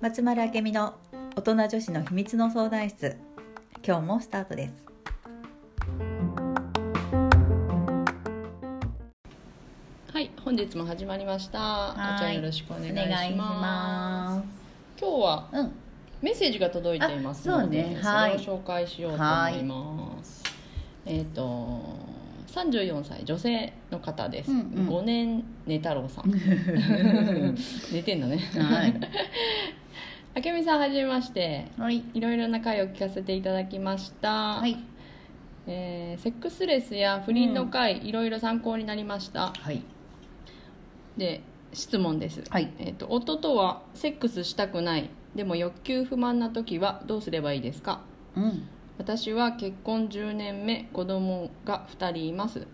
松丸明美の大人女子の秘密の相談室。今日もスタートです。はい、本日も始まりました。はい。あちゃんよろしくお願いしま。ます。今日はうん。メッセージが届いていますので、ね。はい。それを紹介しようと思います。えっ、と34歳女性の方です。うんうん5年寝太郎さん。寝てんだね。はいあけみさんはじめまして。はいいろいろな回を聞かせていただきました。はいえーセックスレスや不倫の回、いろいろ参考になりました。はいで質問です、はいえー、と夫とはセックスしたくないでも欲求不満な時はどうすればいいですか？うん私は結婚10年目子供が2人います。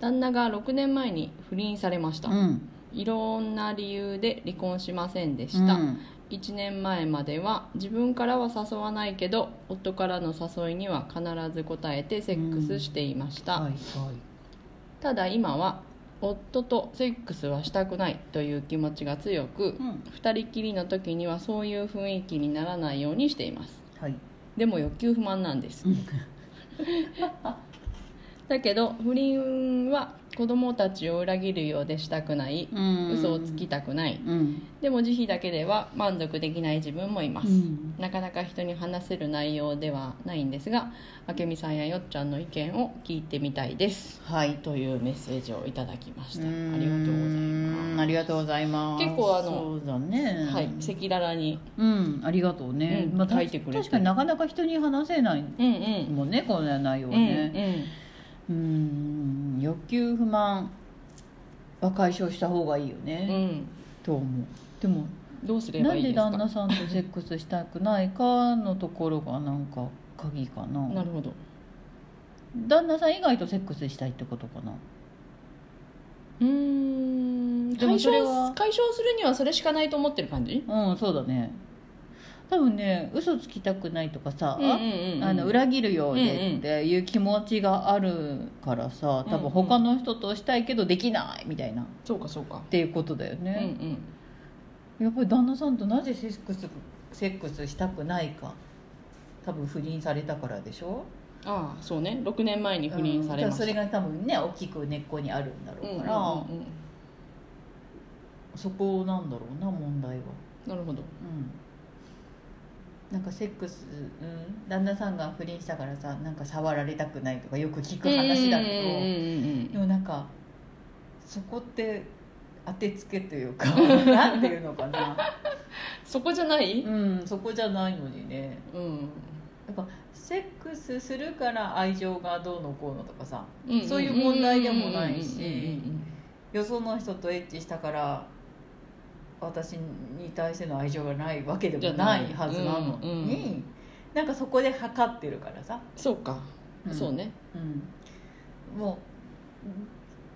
旦那が6年前に不倫されました、うん。いろんな理由で離婚しませんでした、うん。1年前までは自分からは誘わないけど夫からの誘いには必ず応えてセックスしていました、はいはい。ただ今は夫とセックスはしたくないという気持ちが強く、うん。二人きりの時にはそういう雰囲気にならないようにしています。はいでも欲求不満なんです。だけど不倫は子供たちを裏切るようでしたくない、うん。嘘をつきたくない。うん。でも慈悲だけでは満足できない自分もいます、うん。なかなか人に話せる内容ではないんですが明美さんやよっちゃんの意見を聞いてみたいです。はい。というメッセージをいただきました。あありがとうございます。ありがとうございます。結構あのそうだね。はい。赤裸々に。うん。ありがとうね、うん。まあ、書いてくれて。確かになかなか人に話せないうんうん。もんねこんな内容うんねうん。欲求不満は解消した方がいいようんうね、ん。と思う。でもどうすれなんでばいいですか？旦那さんとセックスしたくないかのところがなんか鍵かな。なるほど。旦那さん以外とセックスしたいってことかな。うーん。解消解消するにはそれしかないと思ってる感じ？うんそうだね多分ね嘘つきたくないとかさ、うんうんうんうん。あの裏切るようでっていう気持ちがあるからさ多分他の人としたいけどできないみたいな。っそうかそうか。ていうことだようんうね、ん。やっぱり旦那さんとなぜセックスセックスしたくないか多分不倫されたからでしょ？ああそうね。6年前に不倫されました。うん。それが多分ね大きく根っこにあるんだろうから、うんうんうんうん。そこなんだろうな問題は。なるほど。うんなんかセックス、うん、旦那さんが不倫したからさなんか触られたくないとかよく聞く話だけど、でもなんかそこって当てつけというか なんていうのかな。そこじゃない？うんそこじゃないのにね。うん。なんかセックスするから愛情がどうのこうのとかさそういう問題でもないうんしよその人とエッチしたから私に対しての愛情がないわけでもないはずなのうんうんになんかそこで測ってるからさ、そうか。うん。そうね。うん、も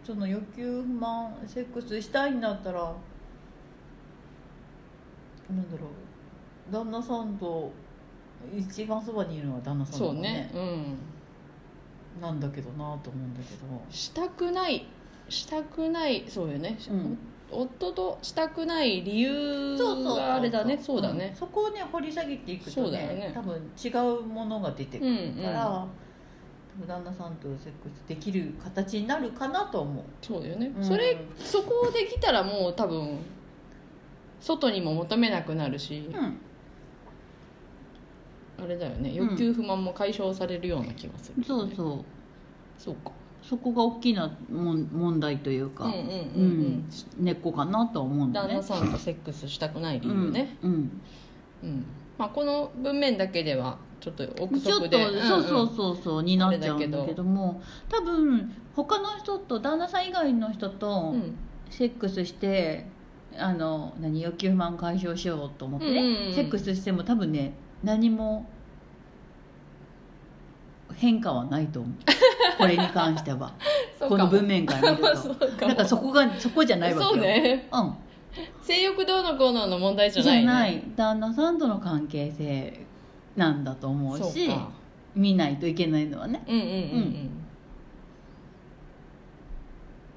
うその欲求不満セックスしたいんだったらなんだろう。旦那さんと一番そばにいるのは旦那さんだそうもんね。うん。なんだけどなと思うんだけど。したくないしたくないそうよね、うん夫としたくない理由があれだね。そうだね。ん、そこをね掘り下げていくとねね。多分違うものが出てくうんるから、多分旦那さんとセックスできる形になるかなと思う。そうだよね、うん。それそこできたらもう多分外にも求めなくなるし、うん。あれだよね。ん欲求不満も解消されるような気がする、そうそう。そうかそこが大きなもん問題というか、うんうんうんうん、うん根っこかなとは思うんだね。旦那さんとセックスしたくない理由ね、うんうん。うん。まあ、この文面だけではちょっと憶ちょっと、そうそううそうそうになっちゃうんだけども多分他の人と旦那さん以外の人とんうん。セックスして、あの何欲求不満解消しようと思ってね、うんうんうん。セックスしても多分ね何も変化はないと思う これに関しては。この文面から見ると。なんかそこがそこじゃないわけよ。そうね。うん。性欲どうのこうのの問題じゃじない、ね、ゃない。旦那さんとの関係性なんだと思うし見ないといけないのはね。うんうんうんうん、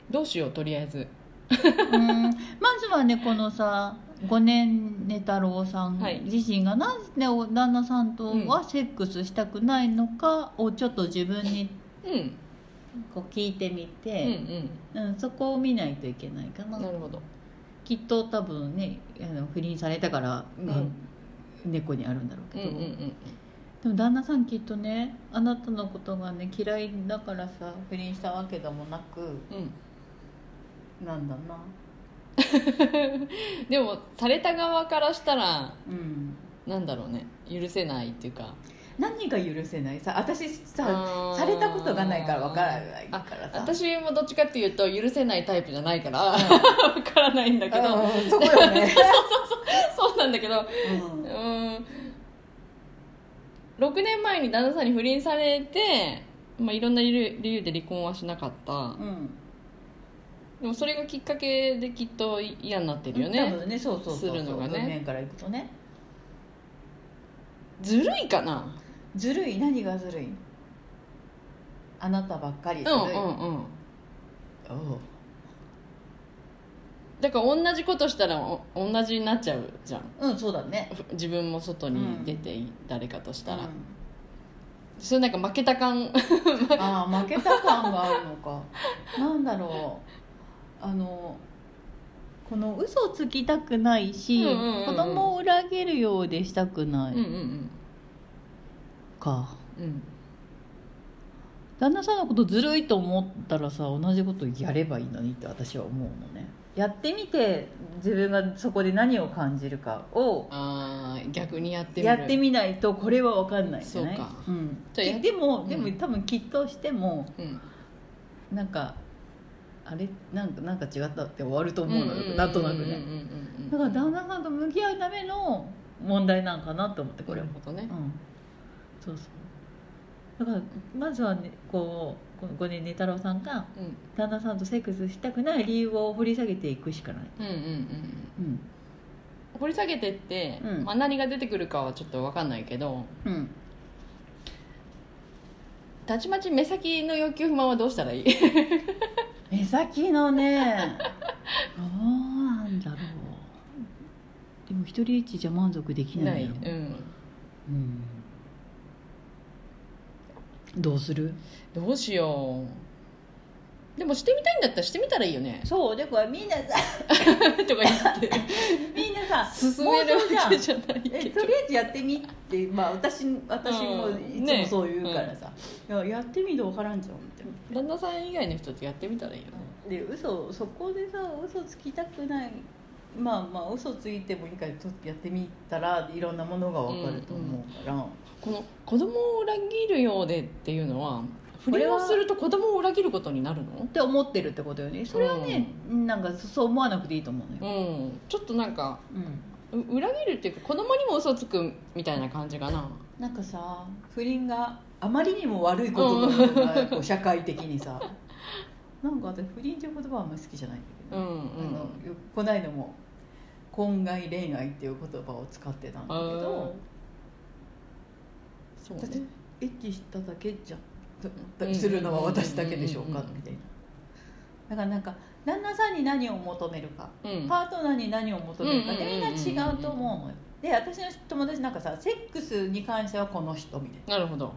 どうしようとりあえず。うん。まずはねこのさ五年寝太郎さんはい。自身がなぜお旦那さんとうん。はセックスしたくないのかをちょっと自分にうん。こう聞いてみうんて、うんそこを見ないといけないかな。うんなるほど。きっと多分ねあの不倫されたから、ん。猫にあるんだろうけど、うんうんうん。でも旦那さんきっとねあなたのことがね嫌いだからさ不倫したわけでもなくうん。なんだな。でもされた側からしたらうん。なんだろうね。許せないっていうか何が許せない？さ私さされたことがないからわからないからさ。私もどっちかっていうと許せないタイプじゃないから わからないんだけど。うんそこよね、そうなんだけど。ううん。ーん。6年前に旦那さんに不倫されて、まあ、いろんな理由で離婚はしなかった。うん、でもそれがきっかけできっと嫌になってるよ多ね分ね。そうそうそうそう。するのが面からいくとねずるいかな？ずるい？何がずるい？あなたばっかりずるい、うんうんうん。おう。だから同じことしたらお同じになっちゃうじゃん。うんそうだね。ふ自分も外に出て誰かとしたら、うん。それなんか負けた感。ああ負けた感があるのか。なんだろう。あのこの嘘つきたくないし、うんうんうんうん。子供を裏切るようでしたくない、うんうんかうん。うん。旦那さんのことずるいと思ったらさ同じことやればいいのにって私は思うのね。やってみて自分がそこで何を感じるかをああ逆にやってみる。やってみないとこれは分かんないじゃない？そうか。うん、じゃあやででもうん。でも多分きっとしてもうん。なんかあれなんかなんか違ったって終わると思うのよなんとなくね。だから旦那さんと向き合うための問題なんかなと思ってこれも。ね。うん。そうそう。だからまずはねこうこの5年寝太郎さんがうん。旦那さんとセックスしたくない理由を掘り下げていくしかない、うんうんうんうん。掘り下げてって、うん。まあ、何が出てくるかはちょっと分かんないけどうん、たちまち目先の欲求不満はどうしたらいい？目先のね。どうなんだろう。でも一人一じゃ満足できないよ、うん。うん、どうする？どうしよう。でもしてみたいんだったらしてみたらいいよね。そうでこれみんなさ。とか言って。みんなさ進めるわけじゃないけど。えとりあえずやってみって、まあ、私私もうん。いつもそう言うからさ、いややってみて分からんじゃんって。旦那さん以外の人とやってみたらいいよね。で嘘そこでさ嘘つきたくない。まあまあ嘘ついてもいいからちょっとやってみたらいろんなものが分かると思うから、この子供を裏切るようでっていうのは不倫をすると子供を裏切ることになるの？って思ってるってことよね。それはね、なんかそう思わなくていいと思うのよ、うん。ちょっとなんかうん、う裏切るっていうか子供にも嘘つくみたいな感じかな。なんかさ不倫があまりにも悪いことなのがこう社会的にさ。なんか私不倫っていう言葉はあんまり好きじゃないんだけど、うんうん。あのよこないだも婚外恋愛っていう言葉を使ってたんだけど。そうだってねエッチしただけじゃうんするのは私だけでしょうかうんみたいな。だからなんか旦那さんに何を求めるかうん。パートナーに何を求めるかでみんなうん違うと思うで私の友達なんかさセックスに関してはこの人みたいな。なるほど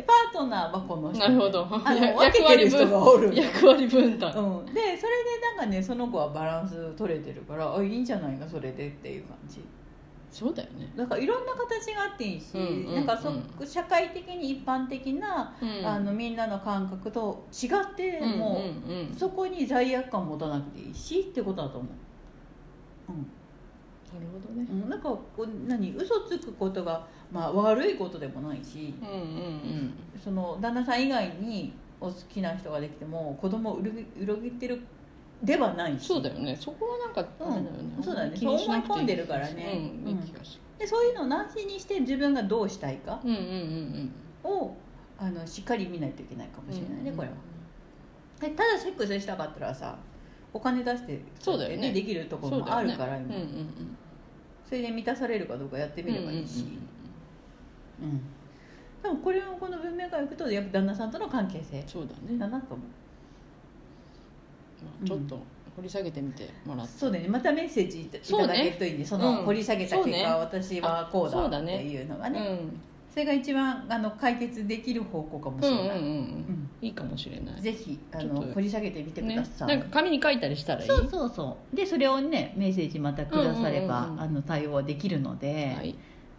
でパートナーはこの人なるほど。あのや分けてる人がおる。役割分担。うん、でそれでなんかねその子はバランス取れてるからあいいんじゃないかそれでっていう感じ。そうだよね。だからいろんな形があっていいし、うんうんうん。なんかそ社会的に一般的な、うん。あのみんなの感覚と違っても、うんうんうん。そこに罪悪感を持たなくていいしってことだと思う、なるほどね。うんうん、なんかこう何嘘つくことが、まあ、悪いことでもないしうんうんその旦那さん以外にお好きな人ができても子供を裏切裏切ってるではないし。そうだよね。そこはなんかうんそうだね。そう思い込んでるからね。うんいい気がすでそういうのをなしにして自分がどうしたいかるうんうんうんをあのしっかり見ないといけないかもうんしれないね、これは。でただセックスしたかったらさお金出してそうだよね。できるところもあるから今、うんうんそれで満たされるかどうかやってうんみればいいし、うんでもこれをこの文明からいくとやっぱ旦那さんとの関係性そうだね。だなと思う。あちょっと掘り下げてみてもらって、そうだね。またメッセージいたそうねだけるといいね。そのうん。掘り下げた結果、そうね。私はこうだっていうのがね。うん。それが一番あの解決できる方向かもしれない、うんうんうん。うんいいかもしれない。ぜひあの掘り下げてみてくねださい、なんか紙に書いたりしたらいい？そうそうそう。でそれをねメッセージまたくだされば、うんうんうん。うんあの対応できるので、はい。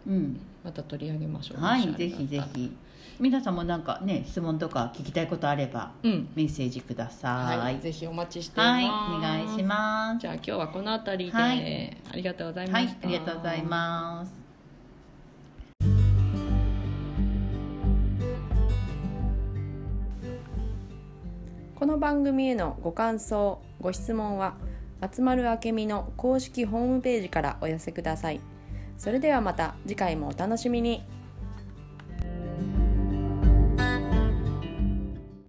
うん。また取り上げましょうはいぜひぜひ。皆さんもなんかね質問とか聞きたいことあればうん。メッセージください。はい、ぜひお待ちしています。はい、お願いします。じゃあ今日はこの辺りで、はい。ありがとうございまはいした、ありがとうございます番組へのご感想ご質問は松丸明美の公式ホームページからお寄せください。それではまた次回もお楽しみに。